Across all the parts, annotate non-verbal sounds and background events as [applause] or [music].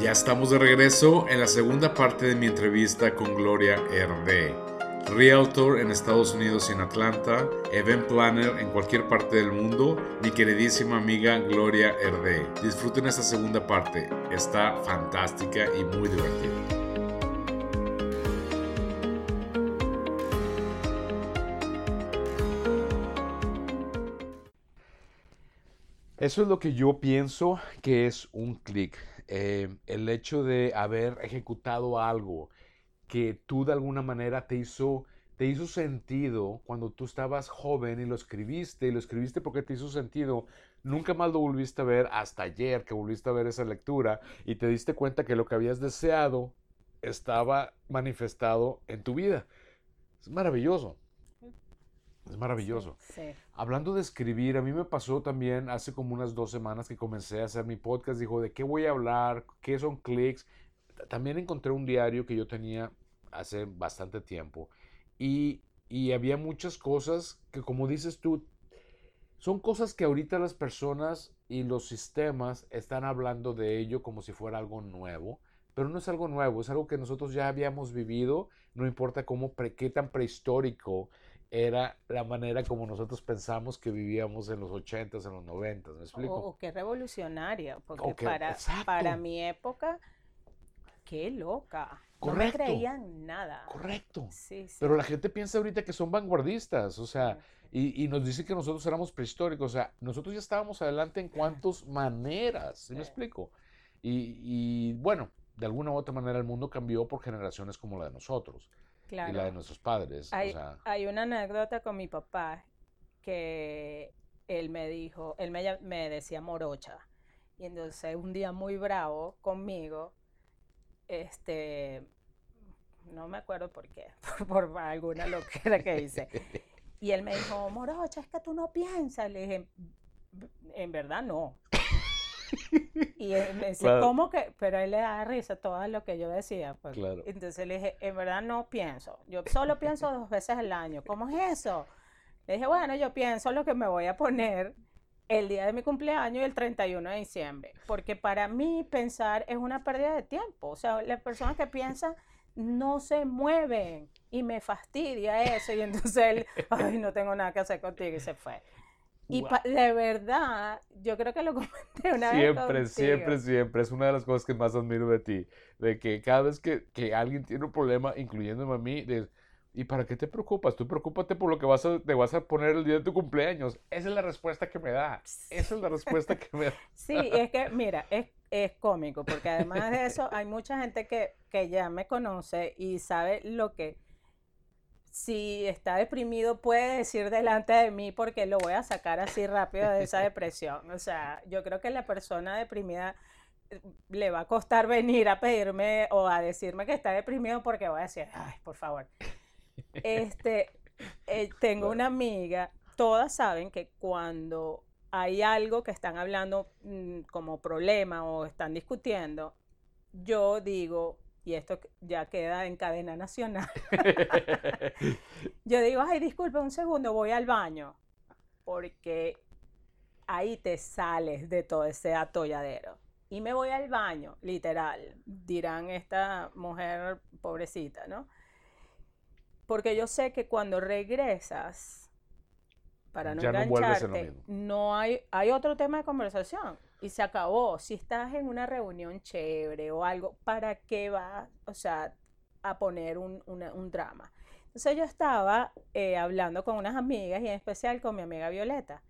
Ya estamos de regreso en la segunda parte de mi entrevista con Gloria Herde, Realtor en Estados Unidos y en Atlanta, Event Planner en cualquier parte del mundo, mi queridísima amiga Gloria Herde. Disfruten esta segunda parte, está fantástica y muy divertida. Eso es lo que yo pienso que es un clic. Eh, el hecho de haber ejecutado algo que tú de alguna manera te hizo, te hizo sentido cuando tú estabas joven y lo escribiste, y lo escribiste porque te hizo sentido, nunca más lo volviste a ver hasta ayer que volviste a ver esa lectura y te diste cuenta que lo que habías deseado estaba manifestado en tu vida. Es maravilloso. Es maravilloso. Hablando de escribir, a mí me pasó también hace como unas dos semanas que comencé a hacer mi podcast. Dijo, ¿de qué voy a hablar? ¿Qué son clics? También encontré un diario que yo tenía hace bastante tiempo. Y, y había muchas cosas que, como dices tú, son cosas que ahorita las personas y los sistemas están hablando de ello como si fuera algo nuevo. Pero no es algo nuevo, es algo que nosotros ya habíamos vivido, no importa cómo qué tan prehistórico era la manera como nosotros pensamos que vivíamos en los 80s, en los 90s, ¿me explico? O, qué revolucionaria, porque para, para mi época, qué loca. Correcto. No me creían nada. Correcto. Sí, sí. Pero la gente piensa ahorita que son vanguardistas, o sea, y, y, nos dice que nosotros éramos prehistóricos, o sea, nosotros ya estábamos adelante en cuántas [laughs] maneras, ¿sí, me explico? Y, y bueno, de alguna u otra manera el mundo cambió por generaciones como la de nosotros y la de nuestros padres. Hay, una anécdota con mi papá que él me dijo, él me, me, decía morocha. Y entonces un día muy bravo conmigo, este, no me acuerdo por qué, [laughs] por, por alguna locura que hice. [laughs] Y él me dijo, morocha, es que tú no piensas. Le dije, en verdad no. [laughs] Y él me dice, ¿cómo que? Pero él le da risa todo lo que yo decía. Pues. Entonces le dije, en verdad no pienso. Yo solo pienso dos veces al año. ¿Cómo es eso? Le dije, bueno, yo pienso lo que me voy a poner el día de mi cumpleaños y el 31 de diciembre. Porque para mí pensar es una pérdida de tiempo. O sea, las personas que piensan no se mueven y me fastidia eso. Y entonces él, ay, no tengo nada que hacer contigo y se fue. Y de verdad, yo creo que lo [laughs] comenté una siempre, vez. Siempre, siempre, siempre. Es una de las cosas que más admiro de ti. De que cada vez que, que alguien tiene un problema, incluyéndome a mí, de, ¿y para qué te preocupas? Tú preocúpate por lo que vas a, te vas a poner el día de tu cumpleaños. Esa es la respuesta que me da. Esa es la respuesta que me da. [laughs] Sí, es que, mira, es, es cómico, porque además de eso, hay mucha gente que, que ya me conoce y sabe lo que si está deprimido, puede decir delante de mí porque lo voy a sacar así rápido de esa [laughs] depresión. O sea, yo creo que la persona deprimida eh, le va a costar venir a pedirme o a decirme que está deprimido porque voy a decir, ay, por favor. Este, eh, tengo una amiga, todas saben que cuando hay algo que están hablando mm, como problema o están discutiendo, yo digo, y esto ya queda en cadena nacional. [laughs] Yo digo, ay, disculpe un segundo, voy al baño, porque ahí te sales de todo ese atolladero. Y me voy al baño, literal, dirán esta mujer pobrecita, ¿no? Porque yo sé que cuando regresas, para no engancharte, no hay, hay otro tema de conversación y se acabó. Si estás en una reunión chévere o algo, ¿para qué vas, o sea, a poner un, drama? Entonces yo estaba eh, hablando con unas amigas y en especial con mi amiga Violeta.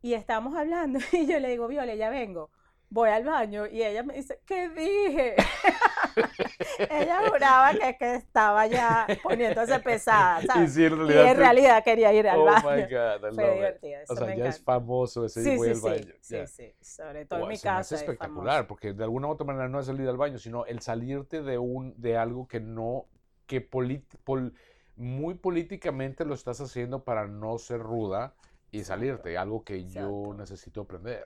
Y estábamos hablando [laughs] y yo le digo, Violeta, ya vengo voy al baño y ella me dice, ¿qué dije? [laughs] ella juraba que, que, estaba ya poniéndose pesada, ¿sabes? Y, en realidad, quería ir al oh baño. My God, Fue divertido. o sea, ya es famoso ese sí, voy al baño. Sí, sí, sobre todo en mi casa. Es espectacular, porque de alguna u otra manera no es salir al baño, sino el salirte de, un, de algo que no, que pol, muy políticamente lo estás haciendo para no ser ruda y salirte, algo que yo necesito aprender.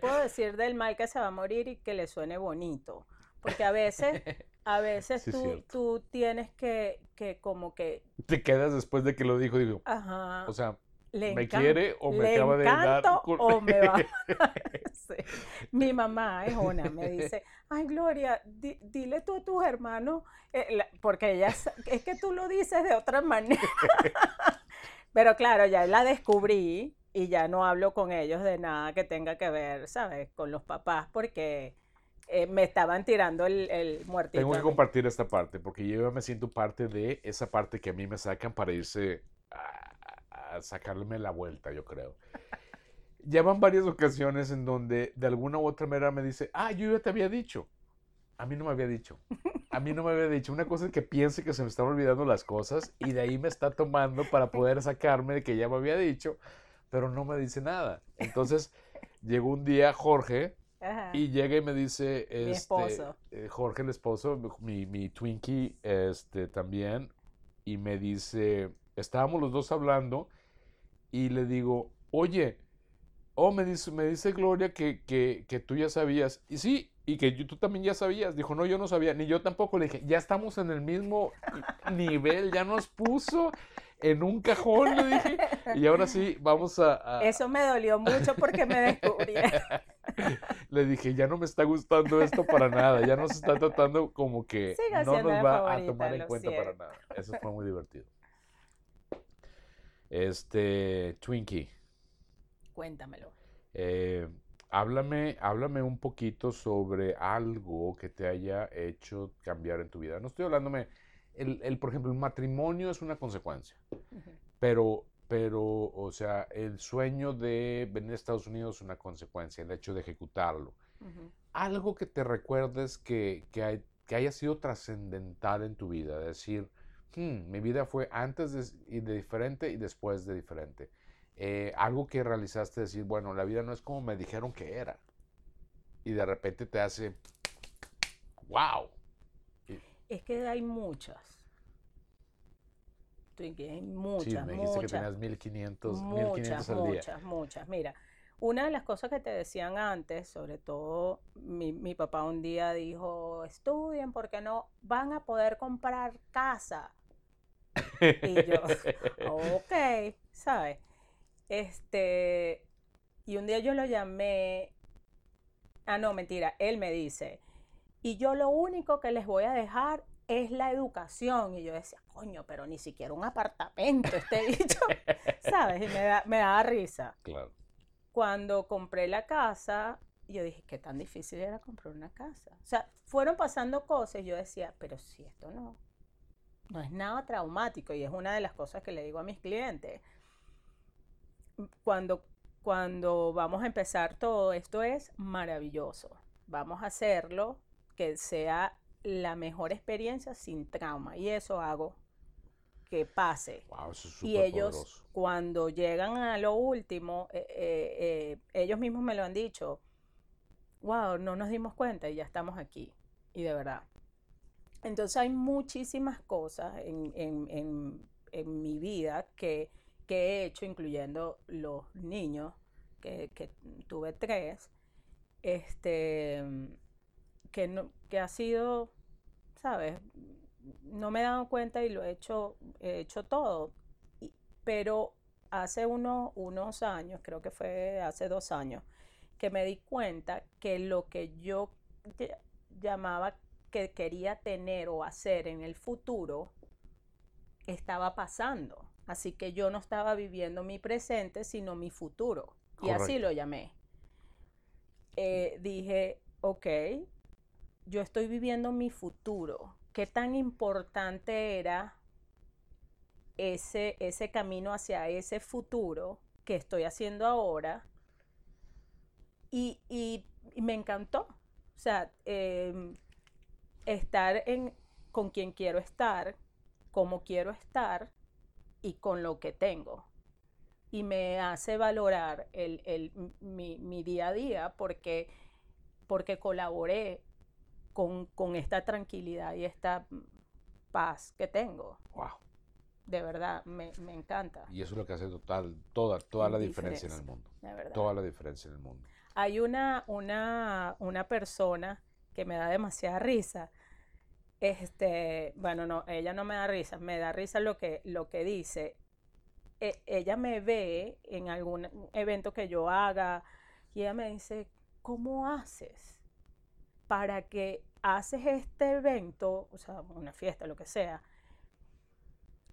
puedo decir del mal que se va a morir y que le suene bonito, porque a veces, a [laughs] veces tú, tú, tienes que, que como que... Te quedas después de que lo dijo, digo, Ajá. o sea, ¿me quiere o me acaba de dar? o me va [laughs] [laughs] sí. Mi mamá es una, me dice, ay Gloria, dile tú a tus hermanos, eh, porque ella, es que tú lo dices de otra manera. Pero claro, ya la descubrí y ya no hablo con ellos de nada que tenga que ver, ¿sabes? Con los papás, porque eh, me estaban tirando el, el muertito. Tengo que compartir esta parte, porque yo me siento parte de esa parte que a mí me sacan para irse a, a sacarme la vuelta, yo creo. [laughs] Ya van varias ocasiones en donde de alguna u otra manera me dice, ah, yo ya te había dicho. A mí no me había dicho. A mí no me había dicho. Una cosa es que piense que se me están olvidando las cosas y de ahí me está tomando para poder sacarme de que ya me había dicho, pero no me dice nada. Entonces llegó un día Jorge y llega y me dice, mi este, esposo. Eh, Jorge el esposo, mi, mi Twinkie este, también, y me dice, estábamos los dos hablando y le digo, oye, oh, me dice, me dice Gloria que, que, que tú ya sabías. Y sí, y que tú también ya sabías. Dijo, no, yo no sabía, ni yo tampoco. Le dije, ya estamos en el mismo [laughs] nivel, ya nos puso en un cajón, le dije. Y ahora sí, vamos a... Eso me dolió mucho porque me descubrí. [laughs] [laughs] le dije, ya no me está gustando esto para nada, ya nos está tratando como que no nos va a tomar en cuenta para nada. Eso fue muy divertido. Este, Twinkie. Cuéntamelo. Eh, Háblame, háblame un poquito sobre algo que te haya hecho cambiar en tu vida. No estoy hablándome, el, el por ejemplo, el matrimonio es una consecuencia, pero, pero, o sea, el sueño de venir a Estados Unidos es una consecuencia, el hecho de ejecutarlo. Algo que te recuerdes que, que, que haya sido trascendental en tu vida, decir, hmm, mi vida fue antes de, de diferente y después de diferente. Eh, algo que realizaste, decir, bueno, la vida no es como me dijeron que era. Y de repente te hace, wow. Es que hay muchas. Hay muchas, sí, me dijiste que tenías 1500, muchas, 1500 al día. Muchas, muchas. Mira, una de las cosas que te decían antes, sobre todo mi, mi papá un día dijo, estudien porque no van a poder comprar casa. y yo, [laughs] ok, ¿sabes? Este, y un día yo lo llamé, ah, no, mentira, él me dice, y yo lo único que les voy a dejar es la educación. Y yo decía, coño, pero ni siquiera un apartamento, este dicho, [laughs] ¿sabes? Y me, da, me daba risa. Claro. Cuando compré la casa, yo dije, qué tan difícil era comprar una casa. O sea, fueron pasando cosas y yo decía, pero si esto no, no es nada traumático y es una de las cosas que le digo a mis clientes cuando, cuando vamos a empezar todo esto es maravilloso. Vamos a hacerlo que sea la mejor experiencia sin trauma. Y eso hago que pase. y ellos, cuando llegan a lo último, eh, eh, eh, ellos mismos me lo han dicho, wow, no nos dimos cuenta y ya estamos aquí. Y de verdad. Entonces hay muchísimas cosas en, en, en mi vida que que he hecho, incluyendo los niños, que, tuve tres, este, que, no, que ha sido, ¿sabes? No me he dado cuenta y lo he hecho, he hecho todo. pero hace unos años, creo que fue hace dos años, que me di cuenta que lo que yo llamaba que quería tener o hacer en el futuro estaba pasando. Así que yo no estaba viviendo mi presente, sino mi futuro. Y así lo llamé. Eh, dije, ok, yo estoy viviendo mi futuro. ¿Qué tan importante era ese, ese camino hacia ese futuro que estoy haciendo ahora? Y, me encantó. O sea, em, estar en, con quien quiero estar, como quiero estar, y con lo que tengo. Y me hace valorar el, mi, día a día porque, porque colaboré con, esta tranquilidad y esta paz que tengo. Wow. De verdad, me, encanta. Y eso es lo que hace total, toda, toda la diferencia, en el mundo. Toda la diferencia en el mundo. Hay una, una, una persona que me da demasiada risa este, bueno, no, ella no me da risa, me da risa lo que, lo que dice. E, ella me ve en algún evento que yo haga y ella me dice, ¿cómo haces? Para que haces este evento, o sea, una fiesta, lo que sea,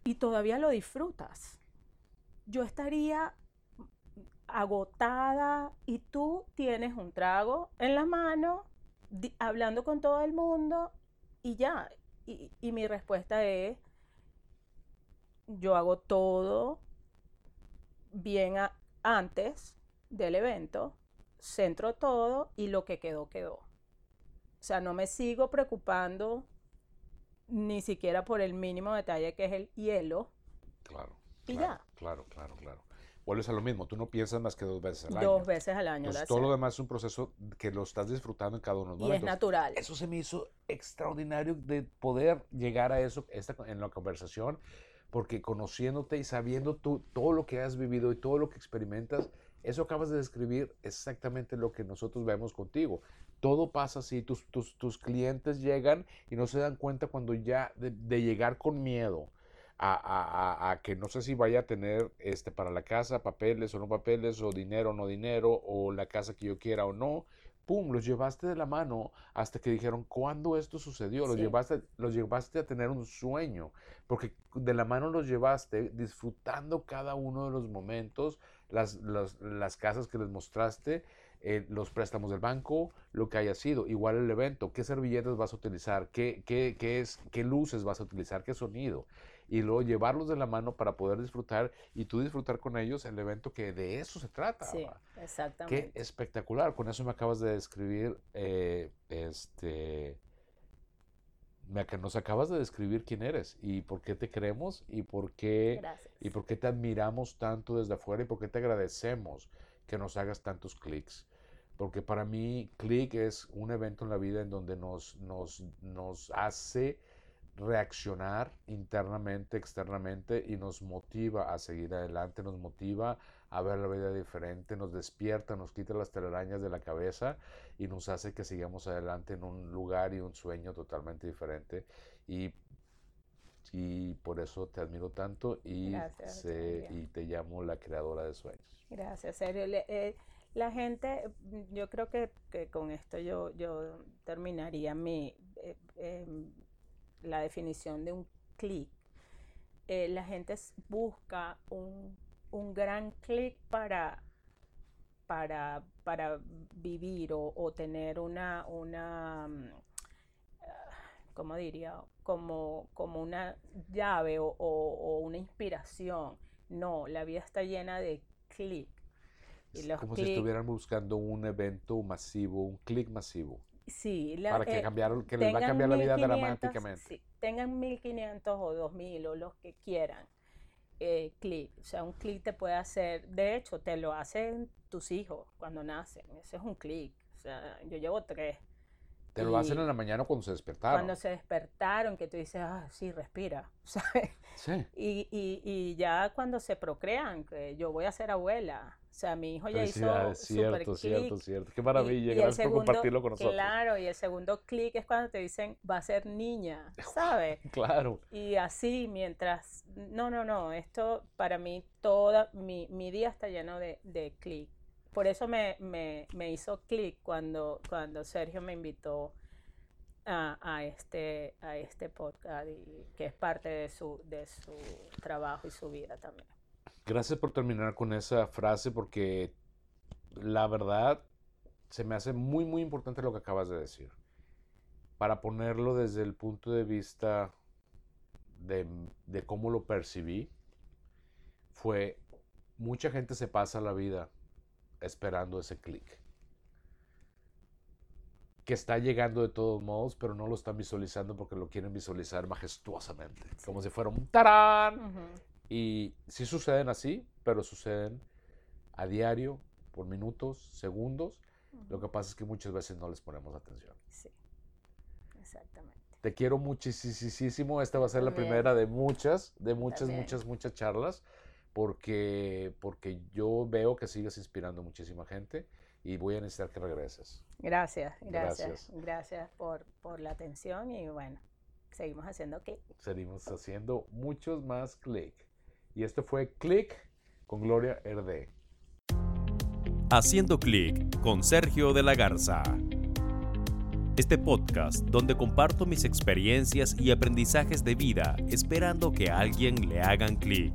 y todavía lo disfrutas. Yo estaría agotada y tú tienes un trago en la mano, hablando con todo el mundo y ya. Y, mi respuesta es, yo hago todo bien antes del evento, centro todo y lo que quedó, quedó. O sea, no me sigo preocupando ni siquiera por el mínimo detalle que es el hielo. Claro. Y ya. Claro, claro, claro. Vuelves a lo mismo, tú no piensas más que dos veces al año. Dos veces al año. todo lo demás es un proceso que lo estás disfrutando en cada uno de los Y es natural. Eso se me hizo extraordinario de poder llegar a eso esta, en la conversación, porque conociéndote y sabiendo tú todo lo que has vivido y todo lo que experimentas, eso acabas de describir exactamente lo que nosotros vemos contigo. Todo pasa así, tus, tus, tus clientes llegan y no se dan cuenta cuando ya de llegar con miedo a, que no sé si vaya a tener este, para la casa papeles o no papeles, o dinero o no dinero, o la casa que yo quiera o no. ¡Pum! Los llevaste de la mano hasta que dijeron, ¿cuándo esto sucedió? Los, llevaste, los llevaste a tener un sueño, porque de la mano los llevaste disfrutando cada uno de los momentos, las, las, casas que les mostraste, eh, los préstamos del banco, lo que haya sido. Igual el evento, qué servilletas vas a utilizar, qué, qué, qué, es, qué luces vas a utilizar, qué sonido y luego llevarlos de la mano para poder disfrutar y tú disfrutar con ellos el evento que de eso se trata. Sí, exactamente. Qué espectacular. Con eso me acabas de describir, eh, este, me, nos acabas de describir quién eres y por qué te creemos y por qué, y por qué te admiramos tanto desde afuera y por qué te agradecemos que nos hagas tantos clics. Porque para mí, click es un evento en la vida en donde nos, nos, nos hace reaccionar internamente, externamente y nos motiva a seguir adelante, nos motiva a ver la vida diferente, nos despierta, nos quita las telarañas de la cabeza y nos hace que sigamos adelante en un lugar y un sueño totalmente diferente. Y, y por eso te admiro tanto y, y te llamo la creadora de sueños. Gracias, serio. Eh, la gente, yo creo que, con esto yo, yo terminaría mi... Eh, em, la definición de un clic. Eh, la gente busca un, gran clic para, para, para, vivir o, tener una, una mm, ¿cómo diría? Como, como una llave o, una inspiración. No, la vida está llena de clic. Como si estuvieran buscando un evento masivo, un clic masivo. Sí, para que, eh, cambiaron, que les va a cambiar la vida dramáticamente. Sí, tengan 1500 o 2000 o los que quieran eh, clic. O sea, un clic te puede hacer, de hecho, te lo hacen tus hijos cuando nacen. Ese es un clic. O sea, yo llevo tres. Te lo hacen en la mañana cuando se despertaron. Cuando se despertaron, que tú dices, ah, sí, respira, [laughs] ¿sabes? Sí. Y, y, y ya cuando se procrean, que yo voy a ser abuela, o sea, mi hijo ya hizo cierto, cierto, cierto. Qué maravilla, gracias por compartirlo con nosotros. Claro, y el segundo clic es cuando te dicen va a ser niña, [laughs] ¿sabes? claro. Y así mientras, no, no, no, esto para mí toda, mi, mi día está lleno de, de clic. Por eso me, me, me hizo clic cuando, cuando Sergio me invitó a, a, este, a este podcast y que es parte de su, de su trabajo y su vida también. Gracias por terminar con esa frase porque la verdad se me hace muy muy importante lo que acabas de decir. Para ponerlo desde el punto de vista de, de cómo lo percibí, fue mucha gente se pasa la vida esperando ese clic. Que está llegando de todos modos, pero no lo están visualizando porque lo quieren visualizar majestuosamente. Como si fuera un tarán. Y sí suceden así, pero suceden a diario, por minutos, segundos. Lo que pasa es que muchas veces no les ponemos atención. Sí, exactamente. Te quiero muchísimo. Esta va a ser la primera de muchas, de muchas, muchas, muchas charlas, porque, porque yo veo que sigues inspirando muchísima gente y voy a necesitar que regreses. Gracias, gracias, gracias, por, por la atención y bueno, seguimos haciendo clic. Seguimos haciendo muchos más clic. Y este fue Click con Gloria RD. Haciendo Click con Sergio de la Garza. Este podcast donde comparto mis experiencias y aprendizajes de vida esperando que a alguien le hagan clic.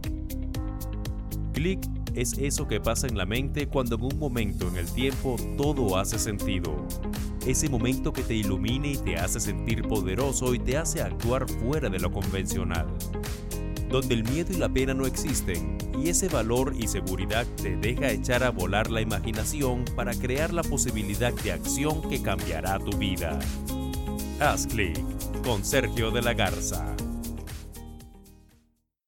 Clic es eso que pasa en la mente cuando en un momento en el tiempo todo hace sentido. Ese momento que te ilumina y te hace sentir poderoso y te hace actuar fuera de lo convencional. Donde el miedo y la pena no existen y ese valor y seguridad te deja echar a volar la imaginación para crear la posibilidad de acción que cambiará tu vida. Haz clic con Sergio de la Garza.